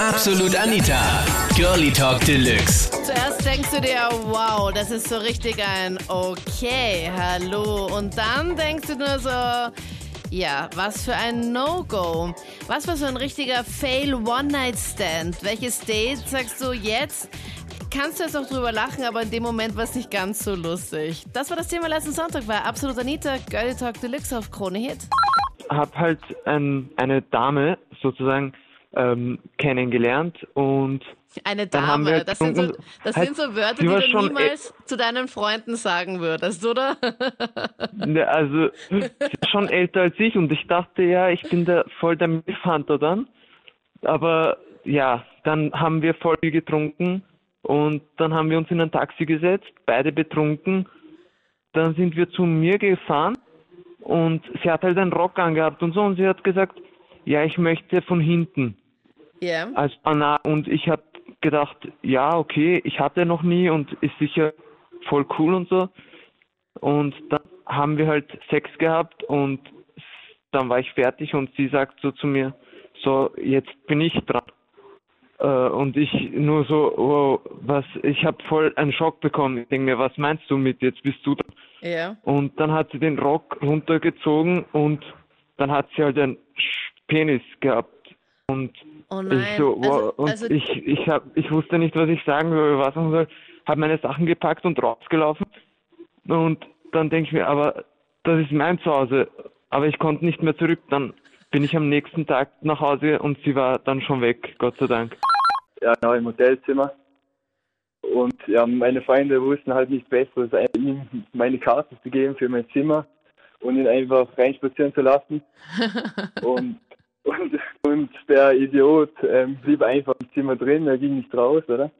Absolut Anita. Girlie Talk Deluxe. Zuerst denkst du dir, wow, das ist so richtig ein Okay, hallo. Und dann denkst du nur so, ja, was für ein No-Go. Was für so ein richtiger Fail One-Night-Stand. Welches Date sagst du jetzt? Kannst du jetzt auch drüber lachen, aber in dem Moment war es nicht ganz so lustig. Das war das Thema letzten Sonntag bei Absolut Anita, Girlie Talk Deluxe auf Krone Hit. habe halt ein, eine Dame sozusagen ähm, kennengelernt und Eine Dame, das, sind so, das Halt, sind so Wörter, die du schon niemals zu deinen Freunden sagen würdest, oder? ne, also sie ist schon älter als ich und ich dachte ja, ich bin der, voll der Milfhunter dann. Aber ja, dann haben wir voll viel getrunken und dann haben wir uns in ein Taxi gesetzt, beide betrunken. Dann sind wir zu mir gefahren und sie hat halt einen Rock angehabt und so und sie hat gesagt, ja, ich möchte von hinten. Ja. als Anna und ich habe gedacht, ja, okay, ich hatte noch nie und ist sicher voll cool und so. Und dann haben wir halt Sex gehabt und dann war ich fertig und sie sagt so zu mir, so, jetzt bin ich dran. Äh, und ich nur so, wow, was, ich habe voll einen Schock bekommen. Ich denke mir, was meinst du mit, jetzt bist du dran? Ja. Und dann hat sie den Rock runtergezogen und dann hat sie halt einen Penis gehabt. Und Oh ich so, wow, also, und also, ich, ich, hab, ich wusste nicht, was ich sagen soll, was machen soll. Habe meine Sachen gepackt und rausgelaufen. Und dann denke ich mir, aber das ist mein Zuhause. Aber ich konnte nicht mehr zurück. Dann bin ich am nächsten Tag nach Hause und sie war dann schon weg, Gott sei Dank. ja, genau, im Hotelzimmer. Und ja, meine Freunde wussten halt nicht besser, als ihm meine Karte zu geben für mein Zimmer und ihn einfach reinspazieren zu lassen. und, und, und der Idiot ähm, blieb einfach im Zimmer drin, er ging nicht raus, oder?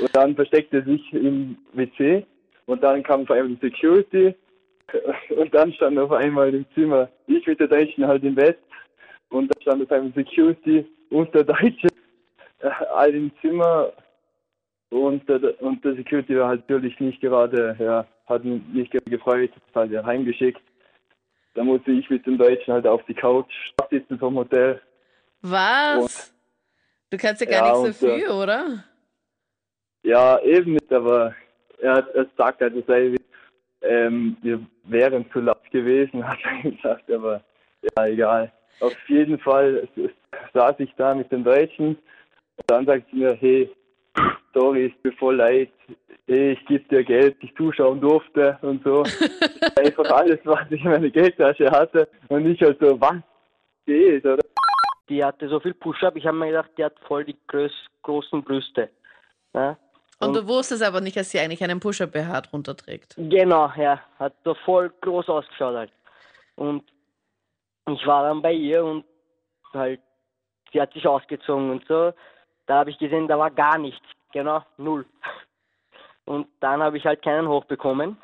Und dann versteckte er sich im WC und dann kam auf einmal die Security und dann stand auf einmal im Zimmer ich mit der Deutschen halt im Bett und dann stand auf einmal Security und der Deutsche äh, all im Zimmer und der, und der Security war halt natürlich nicht gerade, ja, hat ihn nicht gerade gefreut, hat halt ja heimgeschickt. Da musste ich mit dem Deutschen halt auf die Couch sitzen vom Hotel. Was? Du kannst ja gar Ja, nichts und, dafür, oder? Ja, eben nicht, aber er, hat- er sagt halt, es sei, ähm, wir wären zu laut gewesen, hat er gesagt, aber ja, egal. Auf jeden Fall saß ich da mit dem Deutschen und dann sagt sie mir, hey, sorry, ist mir voll leid, hey, ich gebe dir Geld, ich zuschauen durfte und so. Einfach alles, was ich in meiner Geldtasche hatte und ich halt so, was geht, oder? Die hatte so viel Push-Up, ich habe mir gedacht, die hat voll die groß, großen Brüste. Ja? Und du wusstest aber nicht, dass sie eigentlich einen Pusher-BH drunter trägt. Genau, ja, hat so voll groß ausgeschaut halt. Und ich war dann bei ihr und halt, sie hat sich ausgezogen und so. Da habe ich gesehen, da war gar nichts, genau, null. Und dann habe ich halt keinen hochbekommen.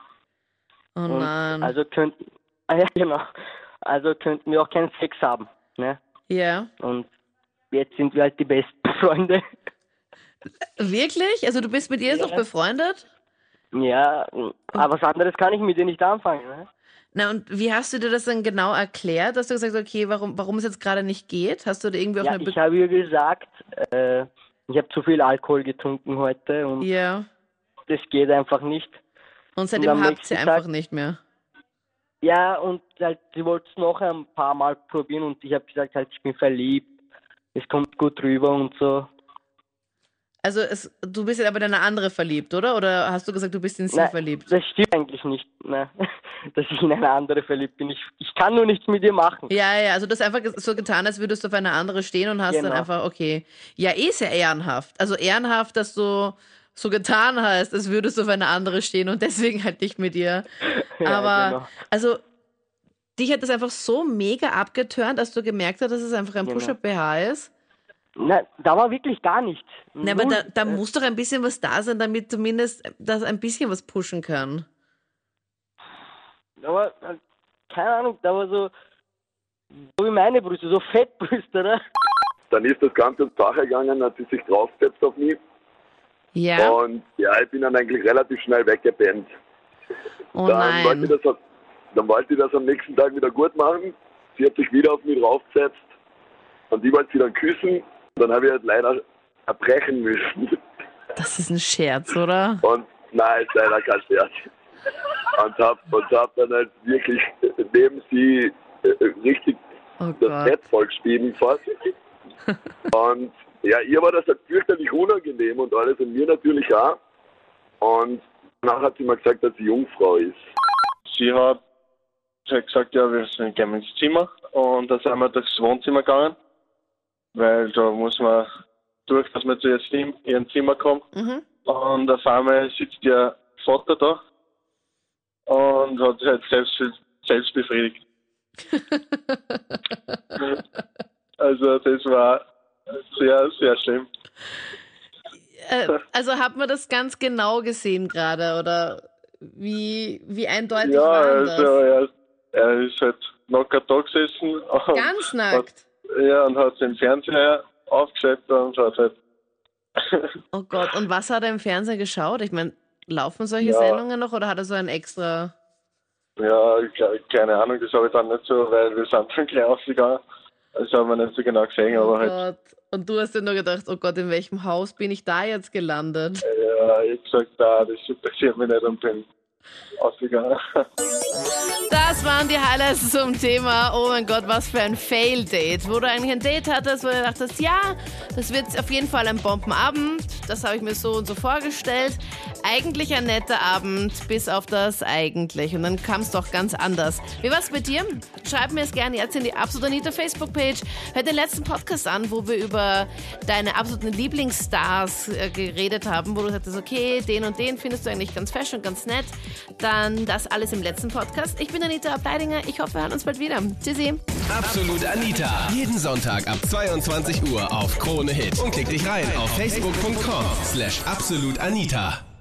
Oh Und nein. Also könnten, ja genau, also könnten wir auch keinen Sex haben, ne? Ja. Und jetzt sind wir halt die besten Freunde. Wirklich? Also du bist mit ihr jetzt Ja. noch befreundet? Ja, aber was anderes kann ich mit dir nicht anfangen. Ne? Na und wie hast du dir das dann genau erklärt? Hast du gesagt, okay, warum, warum es jetzt gerade nicht geht? Hast du da irgendwie auf Ja, eine ich Be habe ihr gesagt, äh, ich habe zu viel Alkohol getrunken heute und Ja. das geht einfach nicht. Und seitdem habt ihr einfach nicht mehr. Ja, und halt, sie wollte es noch ein paar Mal probieren und ich habe gesagt, halt, ich bin verliebt, es kommt gut rüber und so. Also es, du bist jetzt aber in eine andere verliebt, oder? Oder hast du gesagt, du bist in sie Nein, verliebt? Das stimmt eigentlich nicht, ne? dass ich in eine andere verliebt bin. Ich, ich kann nur nichts mit ihr machen. Ja, ja, also du hast einfach so getan, als würdest du auf eine andere stehen und hast dann Genau. einfach, okay. Ja, eh sehr ehrenhaft. Also ehrenhaft, dass du so getan hast, als würdest du auf eine andere stehen und deswegen halt nicht mit ihr. Aber, genau. also, dich hat das einfach so mega abgeturnt, dass du gemerkt hast, dass es einfach ein Genau. Push-Up-BH ist. Na, da war wirklich gar nichts. Na, aber da, da Äh, muss doch ein bisschen was da sein, damit zumindest das ein bisschen was pushen kann. Aber, äh, keine Ahnung, da war so, so wie meine Brüste, so Fettbrüste, oder? Dann ist das Ganze zur Sache gegangen, hat sie sich draufgesetzt auf mich Ja. und ja, ich bin dann eigentlich relativ schnell weggepennt. Oh dann, wollte das, dann wollte ich das am nächsten Tag wieder gut machen. Sie hat sich wieder auf mich draufgesetzt und ich wollte sie dann küssen. Dann habe ich halt leider erbrechen müssen. Das ist ein Scherz, oder? Und nein, ist leider kein Scherz. Und hab, und hab dann halt wirklich neben sie äh, richtig Oh das. Bett vollgeschrieben fast. Und ja, ihr war das halt fürchterlich unangenehm und alles und mir natürlich auch. Und danach hat sie mir gesagt, dass sie Jungfrau ist. Sie hat, sie hat gesagt, ja, wir sind gerne ins Zimmer. Und dann sind wir durchs Wohnzimmer gegangen, weil da muss man durch, dass man zu ihr ihrem Zimmer kommt. Mhm. Und auf einmal sitzt ihr Vater da und hat sich halt selbst, selbst befriedigt. also das war sehr, sehr schlimm. Äh, also hat man das ganz genau gesehen gerade oder wie, wie eindeutig Ja, war das? also er, er ist halt locker da gesessen Ganz nackt. ja, und hat den Fernseher aufgeschaltet und hat halt Oh Gott, und was hat er im Fernsehen geschaut? Ich meine, laufen solche Ja. Sendungen noch oder hat er so ein extra... Ja, ke- keine Ahnung, das habe ich dann nicht so, weil wir sind dann gleich ausgegangen. Das haben wir nicht so genau gesehen, aber Oh halt, Gott. Und du hast dir nur gedacht, oh Gott, in welchem Haus bin ich da jetzt gelandet? ja, ich hab gesagt, da, das interessiert mich nicht und bin ausgegangen. Das waren die Highlights zum Thema, oh mein Gott, was für ein Fail-Date. Wo du eigentlich ein Date hattest, wo du dachtest, ja, das wird auf jeden Fall ein Bombenabend. Das habe ich mir so und so vorgestellt. Eigentlich ein netter Abend, bis auf das eigentlich. Und dann kam es doch ganz anders. Wie war's bei dir? Schreib mir es gerne jetzt in die Absolut Anita Facebook-Page. Hör den letzten Podcast an, wo wir über deine absoluten Lieblingsstars äh, geredet haben, wo du sagtest, okay, den und den findest du eigentlich ganz fesch und ganz nett. Dann das alles im letzten Podcast. Ich bin Anita Ableidinger. Ich hoffe, wir hören uns bald wieder. Tschüssi. Absolut Anita. Jeden Sonntag ab 22 Uhr auf Krone Hit. Und klick dich rein auf facebook.com slash absolutanita.